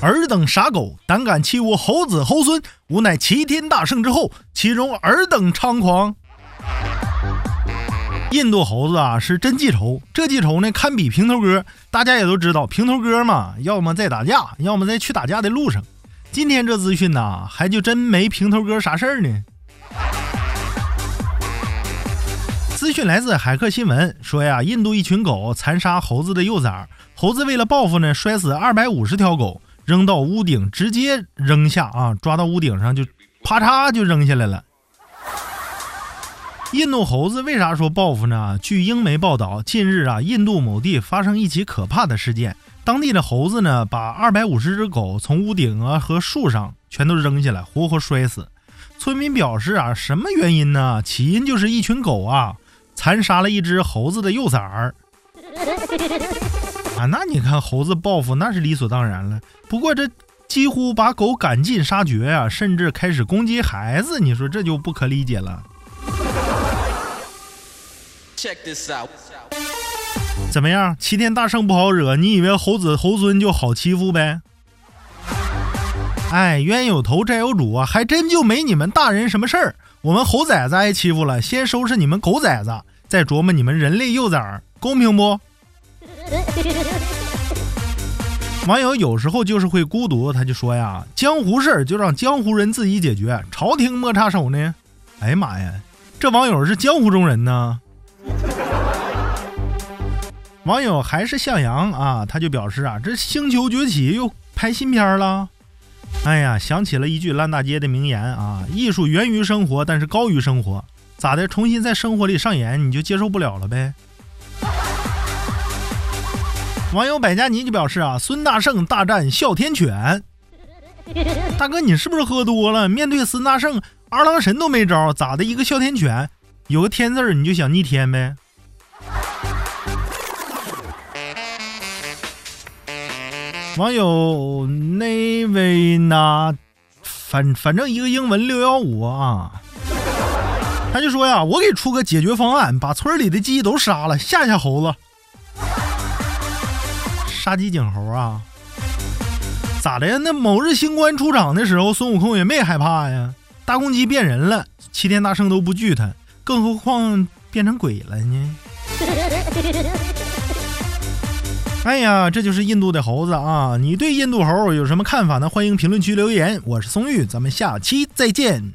尔等傻狗，胆敢欺我猴子猴孙！无奈齐天大圣之后，岂容尔等猖狂？印度猴子啊，是真记仇，这记仇呢，堪比平头哥。大家也都知道，平头哥嘛，要么在打架，要么在去打架的路上。今天这资讯呢，还就真没平头哥啥事儿呢。资讯来自海客新闻，说呀，印度一群狗残杀猴子的幼崽，猴子为了报复呢，摔死二百五十条狗。扔到屋顶，直接扔下啊！抓到屋顶上就啪嚓就扔下来了。印度猴子为啥说报复呢？据英媒报道，近日啊，印度某地发生一起可怕的事件，当地的猴子呢，把二百五十只狗从屋顶啊和树上全都扔下来，活活摔死。村民表示啊，什么原因呢？起因就是一群狗啊，残杀了一只猴子的幼崽儿。啊，那你看猴子报复那是理所当然了。不过这几乎把狗赶尽杀绝呀，甚至开始攻击孩子，你说这就不可理解了。怎么样？齐天大圣不好惹，你以为猴子猴孙就好欺负呗？哎，冤有头债有主啊，还真就没你们大人什么事儿。我们猴崽子挨欺负了，先收拾你们狗崽子，再琢磨你们人类幼崽儿，公平不？网友有时候就是会孤独，他就说呀：“江湖事儿就让江湖人自己解决，朝廷莫插手呢。”哎呀妈呀，这网友是江湖中人呢。网友还是向阳啊，他就表示啊：“这星球崛起又拍新片了。”哎呀，想起了一句烂大街的名言啊：“艺术源于生活，但是高于生活。”咋的？重新在生活里上演，你就接受不了了呗？网友百家妮就表示啊，孙大圣大战哮天犬。大哥，你是不是喝多了？面对孙大圣，二郎神都没招，咋的？一个哮天犬，有个天字你就想逆天呗？网友那位呢？反反正一个英文六幺五啊，他就说呀，我给出个解决方案，把村里的鸡都杀了，吓吓猴子。杀鸡儆猴啊？咋的呀？那某日星官出场的时候，孙悟空也没害怕呀。大公鸡变人了，齐天大圣都不惧他，更何况变成鬼了呢？哎呀，这就是印度的猴子啊！你对印度猴有什么看法呢？欢迎评论区留言。我是松玉，咱们下期再见。